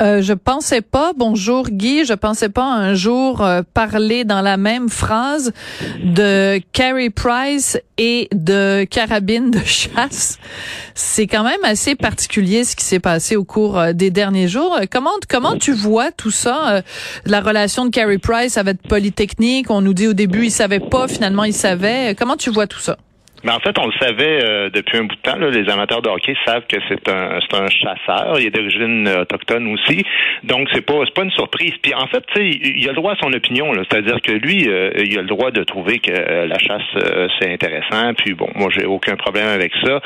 Euh, je pensais pas, bonjour Guy, je pensais pas un jour euh, parler dans la même phrase de Carrie Price et de carabine de chasse. C'est quand même assez particulier ce qui s'est passé au cours euh, des derniers jours. Euh, Comment comment tu vois tout ça euh, La relation de Carrie Price avec Polytechnique, on nous dit au début il savait pas, finalement il savait. Comment tu vois tout ça? Mais en fait, on le savait euh, depuis un bout de temps. là. les amateurs de hockey savent que c'est un, c'est un chasseur. Il est d'origine euh, autochtone aussi. Donc, c'est pas, c'est pas une surprise. Puis, en fait, il a le droit à son opinion. là. C'est-à-dire que lui, euh, il a le droit de trouver que euh, la chasse, c'est intéressant. Puis, bon, moi, j'ai aucun problème avec ça.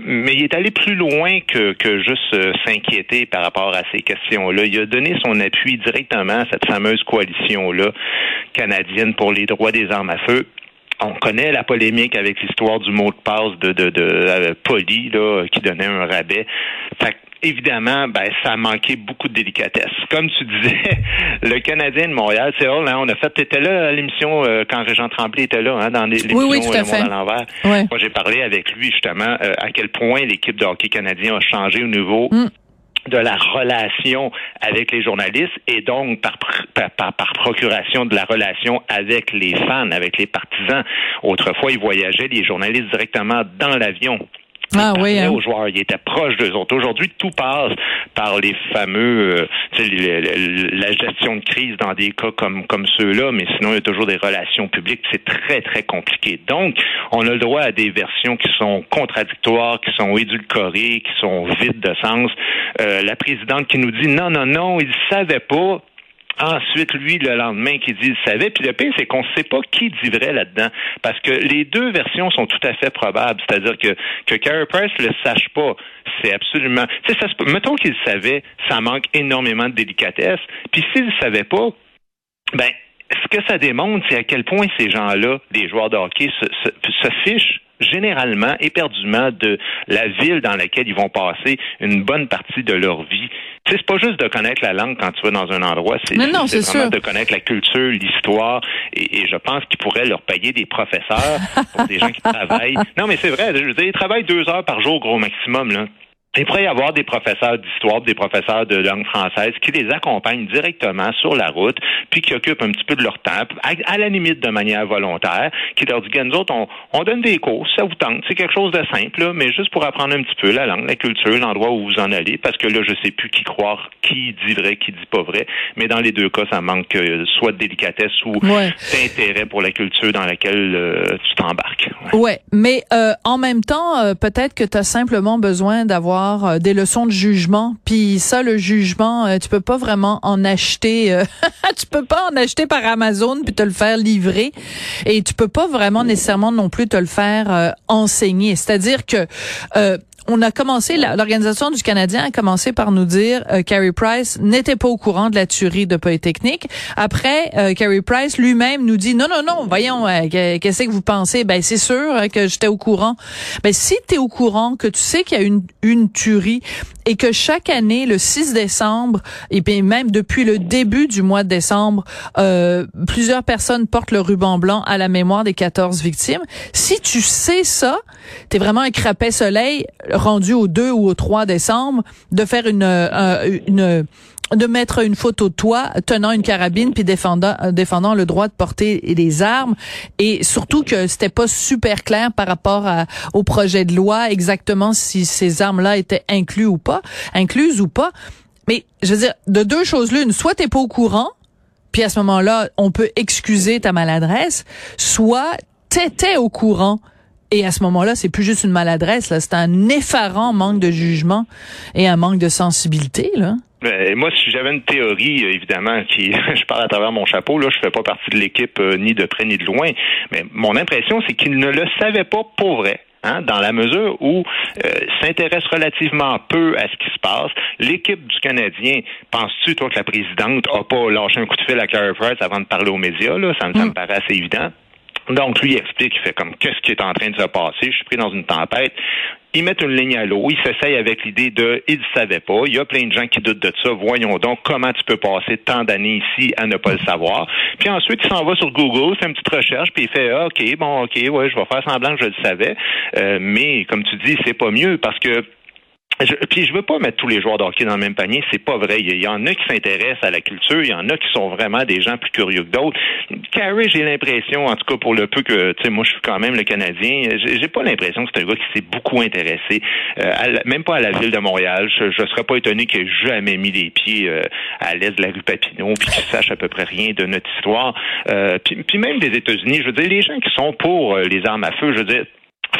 Mais il est allé plus loin que, que juste s'inquiéter par rapport à ces questions-là. Il a donné son appui directement à cette fameuse coalition-là canadienne pour les droits des armes à feu on connaît la polémique avec l'histoire du mot de passe de, de, de euh, Poli là, qui donnait un rabais. Fait que, évidemment, ben, ça a manqué beaucoup de délicatesse. Comme tu disais, le Canadien de Montréal, c'est drôle, hein, on a fait, t'étais là à l'émission euh, quand Régent Tremblay était là, hein, dans l'émission oui, tout à euh, fait. à l'envers. Ouais. Moi, j'ai parlé avec lui justement euh, à quel point l'équipe de hockey canadien a changé au niveau Mm. De la relation avec les journalistes et donc par, par, par procuration de la relation avec les fans, avec les partisans. Autrefois, ils voyageaient, les journalistes, directement dans l'avion. Ah oui, hein. aux joueurs, d'eux autres. Aujourd'hui, tout passe par les fameux, euh, les- les- la gestion de crise dans des cas comme comme ceux-là, mais sinon il y a toujours des relations publiques. C'est très très compliqué. Donc, on a le droit à des versions qui sont contradictoires, qui sont édulcorées, qui sont vides de sens. Euh, la présidente qui nous dit non non non, il savait pas. Ensuite, lui, le lendemain, qui dit il savait. Puis le pire, c'est qu'on ne sait pas qui dit vrai là-dedans. Parce que les deux versions sont tout à fait probables. C'est-à-dire que, que Carey Price le sache pas. C'est absolument. Ça Mettons qu'il savait, ça manque énormément de délicatesse. Puis s'il savait pas, ben, ce que ça démontre, c'est à quel point ces gens-là, les joueurs de hockey, se, se, se fichent généralement, éperdument, de la ville dans laquelle ils vont passer une bonne partie de leur vie. C'est pas juste de connaître la langue quand tu vas dans un endroit, c'est vraiment sûr. de connaître la culture, l'histoire, et, et je pense qu'ils pourraient leur payer des professeurs pour des gens qui travaillent. Non, mais c'est vrai, je veux dire, ils travaillent deux heures par jour, gros maximum, là. Il pourrait y avoir des professeurs d'histoire, des professeurs de langue française qui les accompagnent directement sur la route, puis qui occupent un petit peu de leur temps, à, à la limite de manière volontaire, qui leur que nous autres, on, on donne des cours, ça vous tente. C'est quelque chose de simple, là, mais juste pour apprendre un petit peu la langue, la culture, l'endroit où vous en allez, parce que là, je sais plus qui croire, qui dit vrai, qui dit pas vrai. Mais dans les deux cas, ça manque euh, soit de délicatesse ou Ouais. d'intérêt pour la culture dans laquelle euh, tu t'embarques. Ouais. Ouais, mais euh, en même temps, euh, peut-être que tu as simplement besoin d'avoir euh, des leçons de jugement. Puis ça, le jugement, euh, tu peux pas vraiment en acheter. euh, tu peux pas en acheter par Amazon puis te le faire livrer. Et tu peux pas vraiment nécessairement non plus te le faire enseigner. C'est-à-dire que euh, on a commencé, l'organisation du Canadien a commencé par nous dire euh, Carey Price n'était pas au courant de la tuerie de Polytechnique. Après, euh, Price lui-même nous dit non, non, non, voyons, euh, qu'est-ce que vous pensez? Ben, c'est sûr que j'étais au courant. Ben, si tu es au courant, que tu sais qu'il y a une, une tuerie et que chaque année, le 6 décembre, et puis même depuis le début du mois de décembre, euh, plusieurs personnes portent le ruban blanc à la mémoire des 14 victimes. Si tu sais ça, t'es vraiment un crapet soleil rendu au 2 ou au 3 décembre de faire une, euh, une de mettre une photo de toi tenant une carabine puis défendant défendant le droit de porter des armes et surtout que c'était pas super clair par rapport à, au projet de loi exactement si ces armes-là étaient inclus ou pas, incluses ou pas. Mais je veux dire de deux choses l'une, soit t'es pas au courant, puis à ce moment-là, on peut excuser ta maladresse, soit t'étais au courant et à ce moment-là, c'est plus juste une maladresse, là, c'est un effarant manque de jugement et un manque de sensibilité, là. Ben, moi, si j'avais une théorie, euh, évidemment, qui je parle à travers mon chapeau, là, je fais pas partie de l'équipe euh, ni de près ni de loin, mais mon impression, c'est qu'il ne le savait pas pour vrai. Hein, dans la mesure où euh, s'intéresse relativement peu à ce qui se passe. L'équipe du Canadien, penses-tu, toi, que la présidente a pas lâché un coup de fil à Carey Price avant de parler aux médias? Là? Ça, ça me mm. paraît assez évident. Donc, lui, explique, il fait comme, qu'est-ce qui est en train de se passer? Je suis pris dans une tempête. Ils mettent une ligne à l'eau. Ils s'essayent avec l'idée de, ils ne savaient pas. Il y a plein de gens qui doutent de ça. Voyons donc comment tu peux passer tant d'années ici à ne pas le savoir. Puis ensuite, il s'en va sur Google, fait une petite recherche, puis il fait, ah, OK, bon, OK, ouais, je vais faire semblant que je le savais. Euh, mais, comme tu dis, c'est pas mieux parce que je, puis je veux pas mettre tous les joueurs de hockey dans le même panier, c'est pas vrai. Il y, en a qui s'intéressent à la culture, il y en a qui sont vraiment des gens plus curieux que d'autres. Carrie, j'ai l'impression, en tout cas pour le peu que, tu sais, moi je suis quand même le Canadien, j'ai pas l'impression que c'est un gars qui s'est beaucoup intéressé, euh, même pas à la ville de Montréal. Je, je serais pas étonné qu'il ait jamais mis les pieds euh, à l'est de la rue Papineau, puis qu'il sache à peu près rien de notre histoire. Euh, puis, puis même des États-Unis, je veux dire, les gens qui sont pour les armes à feu, je veux dire,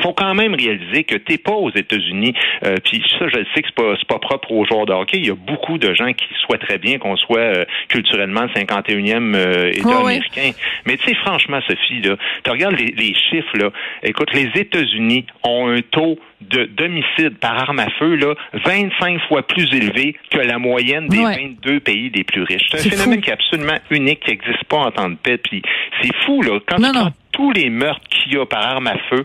faut quand même réaliser que t'es pas aux États-Unis. Euh, puis ça, je le sais que c'est pas, pas propre aux joueurs de hockey. Il y a beaucoup de gens qui souhaiteraient bien qu'on soit euh, culturellement le 51e euh, État américain. Mais tu sais, franchement, Sophie, là, tu regardes les, les, chiffres, là. Écoute, les États-Unis ont un taux de d'homicide par arme à feu là 25 fois plus élevé que la moyenne des 22 pays les plus riches. C'est un phénomène qui est absolument unique, qui n'existe pas en temps de paix. Puis c'est fou là quand tu prends tous les meurtres qu'il y a par arme à feu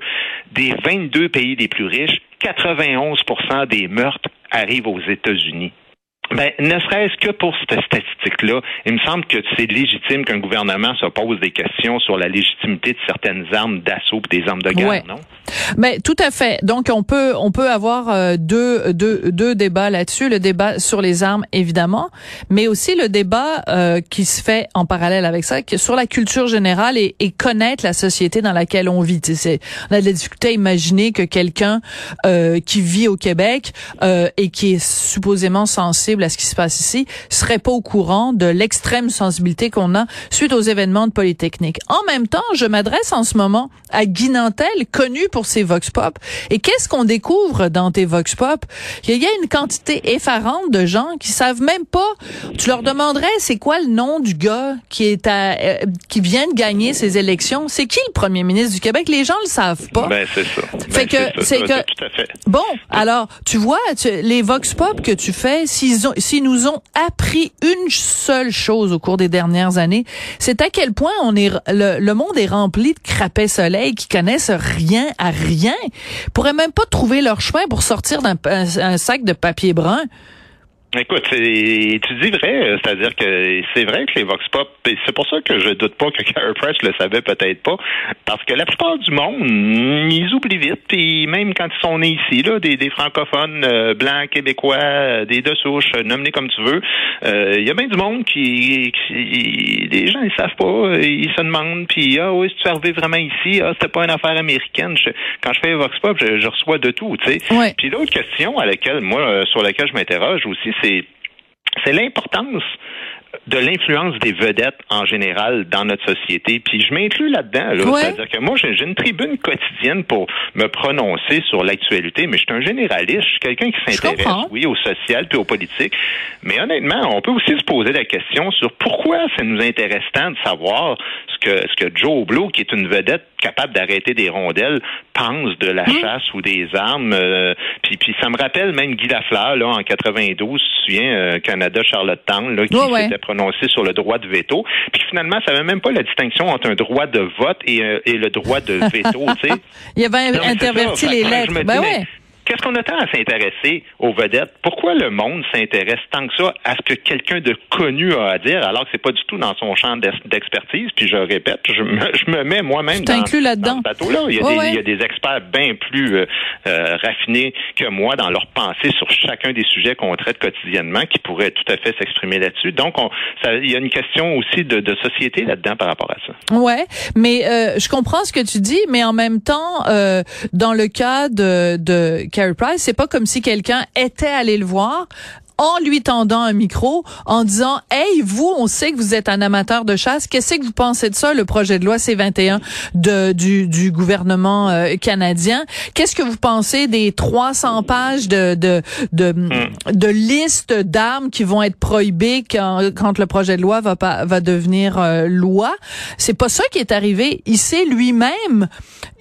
des 22 pays les plus riches, 91% des meurtres arrivent aux États-Unis. Ben, ne serait-ce que pour cette statistique-là, il me semble que c'est légitime qu'un gouvernement se pose des questions sur la légitimité de certaines armes d'assaut et des armes de guerre, non? Mais tout à fait. Donc on peut on peut avoir euh, deux, deux, deux débats là-dessus, le débat sur les armes évidemment, mais aussi le débat euh, qui se fait en parallèle avec ça, sur la culture générale et, et connaître la société dans laquelle on vit. C'est, on a de la difficulté à imaginer que quelqu'un euh, qui vit au Québec et qui est supposément sensible à ce qui se passe ici, serait pas au courant de l'extrême sensibilité qu'on a suite aux événements de Polytechnique. En même temps, je m'adresse en ce moment à Guy Nantel, connu pour ses vox pop. Et qu'est-ce qu'on découvre dans tes vox pop? Il y a une quantité effarante de gens qui savent même pas. Tu leur demanderais c'est quoi le nom du gars qui est à, euh, qui vient de gagner ces élections? C'est qui le premier ministre du Québec? Les gens le savent pas. Ben, c'est ça. Fait ben, que, c'est que, tout à fait. bon, alors, tu vois, les vox pop que tu fais, s'ils ont s'ils nous ont appris une seule chose au cours des dernières années, c'est à quel point on est le, monde est rempli de crapets soleil qui connaissent rien à rien, pourraient même pas trouver leur chemin pour sortir d'un sac de papier brun. Écoute, tu dis vrai, euh, c'est-à-dire que c'est vrai que les Vox Pop, c'est pour ça que je doute pas que Carey Price le savait peut-être pas, parce que la plupart du monde, ils oublient vite, puis même quand ils sont nés ici, là, des, francophones euh, blancs, québécois, euh, des deux souches, nommés comme tu veux, il y a bien du monde qui, qui, les gens ils savent pas, ils se demandent, puis ah oui, si tu arrivé vraiment ici, ah c'était pas une affaire américaine. quand je fais Vox Pop, je, reçois de tout, tu sais. Puis l'autre question à laquelle moi, sur laquelle je m'interroge aussi, c'est l'importance de l'influence des vedettes en général dans notre société. Puis je m'inclus là-dedans. Là. C'est-à-dire que moi, j'ai une tribune quotidienne pour me prononcer sur l'actualité, mais je suis un généraliste. Je suis quelqu'un qui s'intéresse, oui, au social puis aux politiques. Mais honnêtement, on peut aussi se poser la question sur pourquoi ça nous intéresse tant de savoir ce que, ce que Joe Blow, qui est une vedette capable d'arrêter des rondelles, pense de la mmh. chasse ou des armes. Euh, puis, puis ça me rappelle même Guy Lafleur, là, en 92, tu te souviens, euh, Canada-Charlottetown, là, qui s'était prononcé sur le droit de veto. Puis finalement, ça n'avait même pas la distinction entre un droit de vote et, euh, et le droit de veto, tu sais. Il avait interverti les lettres. Ben ouais. Qu'est-ce qu'on a tant à s'intéresser aux vedettes? Pourquoi le monde s'intéresse tant que ça à ce que quelqu'un de connu a à dire, alors que c'est pas du tout dans son champ d'expertise? Puis je répète, je me, je me mets moi-même dans, dans, ce bateau-là. Il, il, y a des experts bien plus euh, euh, raffinés que moi dans leur pensée sur chacun des sujets qu'on traite quotidiennement qui pourraient tout à fait s'exprimer là-dessus. Donc, on, ça, il y a une question aussi de, de société là-dedans par rapport à ça. Ouais, mais euh, je comprends ce que tu dis, mais en même temps, euh, dans le cas de, de Price, c'est pas comme si quelqu'un était allé le voir, en lui tendant un micro, en disant Hey, vous, on sait que vous êtes un amateur de chasse. Qu'est-ce que vous pensez de ça, le projet de loi C-21 de, du, du gouvernement euh, canadien? Qu'est-ce que vous pensez des 300 pages de, de, de, hmm. de listes d'armes qui vont être prohibées quand, quand le projet de loi va, pas, va devenir euh, loi? C'est pas ça qui est arrivé. Il s'est lui-même,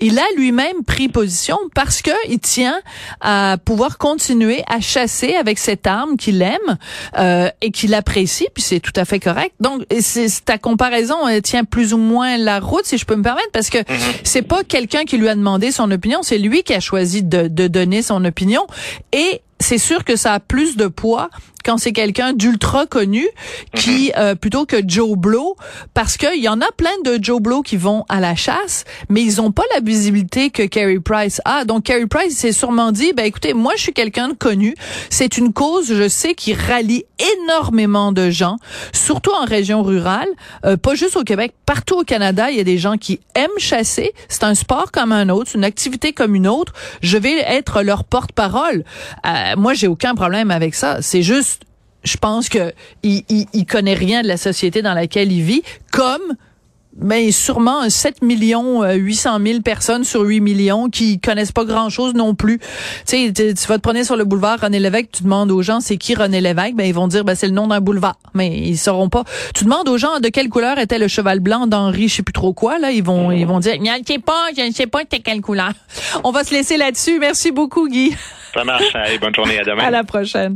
il a lui-même pris position parce que il tient à pouvoir continuer à chasser avec cette arme qui qu'il aime euh, et qu'il apprécie, puis c'est tout à fait correct. Donc, c'est ta comparaison tient plus ou moins la route, si je peux me permettre, parce que mm-hmm. c'est pas quelqu'un qui lui a demandé son opinion, c'est lui qui a choisi de, de donner son opinion. Et c'est sûr que ça a plus de poids quand c'est quelqu'un d'ultra connu qui mhm. euh, plutôt que Joe Blow parce qu'il y en a plein de Joe Blow qui vont à la chasse mais ils ont pas la visibilité que Carey Price a. Donc Carey Price s'est sûrement dit ben écoutez moi je suis quelqu'un de connu. C'est une cause je sais qui rallie énormément de gens surtout en région rurale euh, pas juste au Québec partout au Canada il y a des gens qui aiment chasser. C'est un sport comme un autre une activité comme une autre. Je vais être leur porte-parole. Euh, moi, j'ai aucun problème avec ça. C'est juste, je pense que il, il, connaît rien de la société dans laquelle il vit, comme mais sûrement 7 millions 800 euh, 000 personnes sur 8 millions qui connaissent pas grand-chose non plus. Tu sais, tu vas te prendre sur le boulevard René Lévesque, tu demandes aux gens c'est qui René Lévesque, ben ils vont dire ben c'est le nom d'un boulevard, mais ils sauront pas. Tu demandes aux gens de quelle couleur était le cheval blanc d'Henri, je sais plus trop quoi là, ils vont ils vont dire je ne sais pas, je ne sais pas c'était quelle couleur. On va se laisser là-dessus. Merci beaucoup Guy. Ça marche. Allez, bonne journée. À demain. À la prochaine.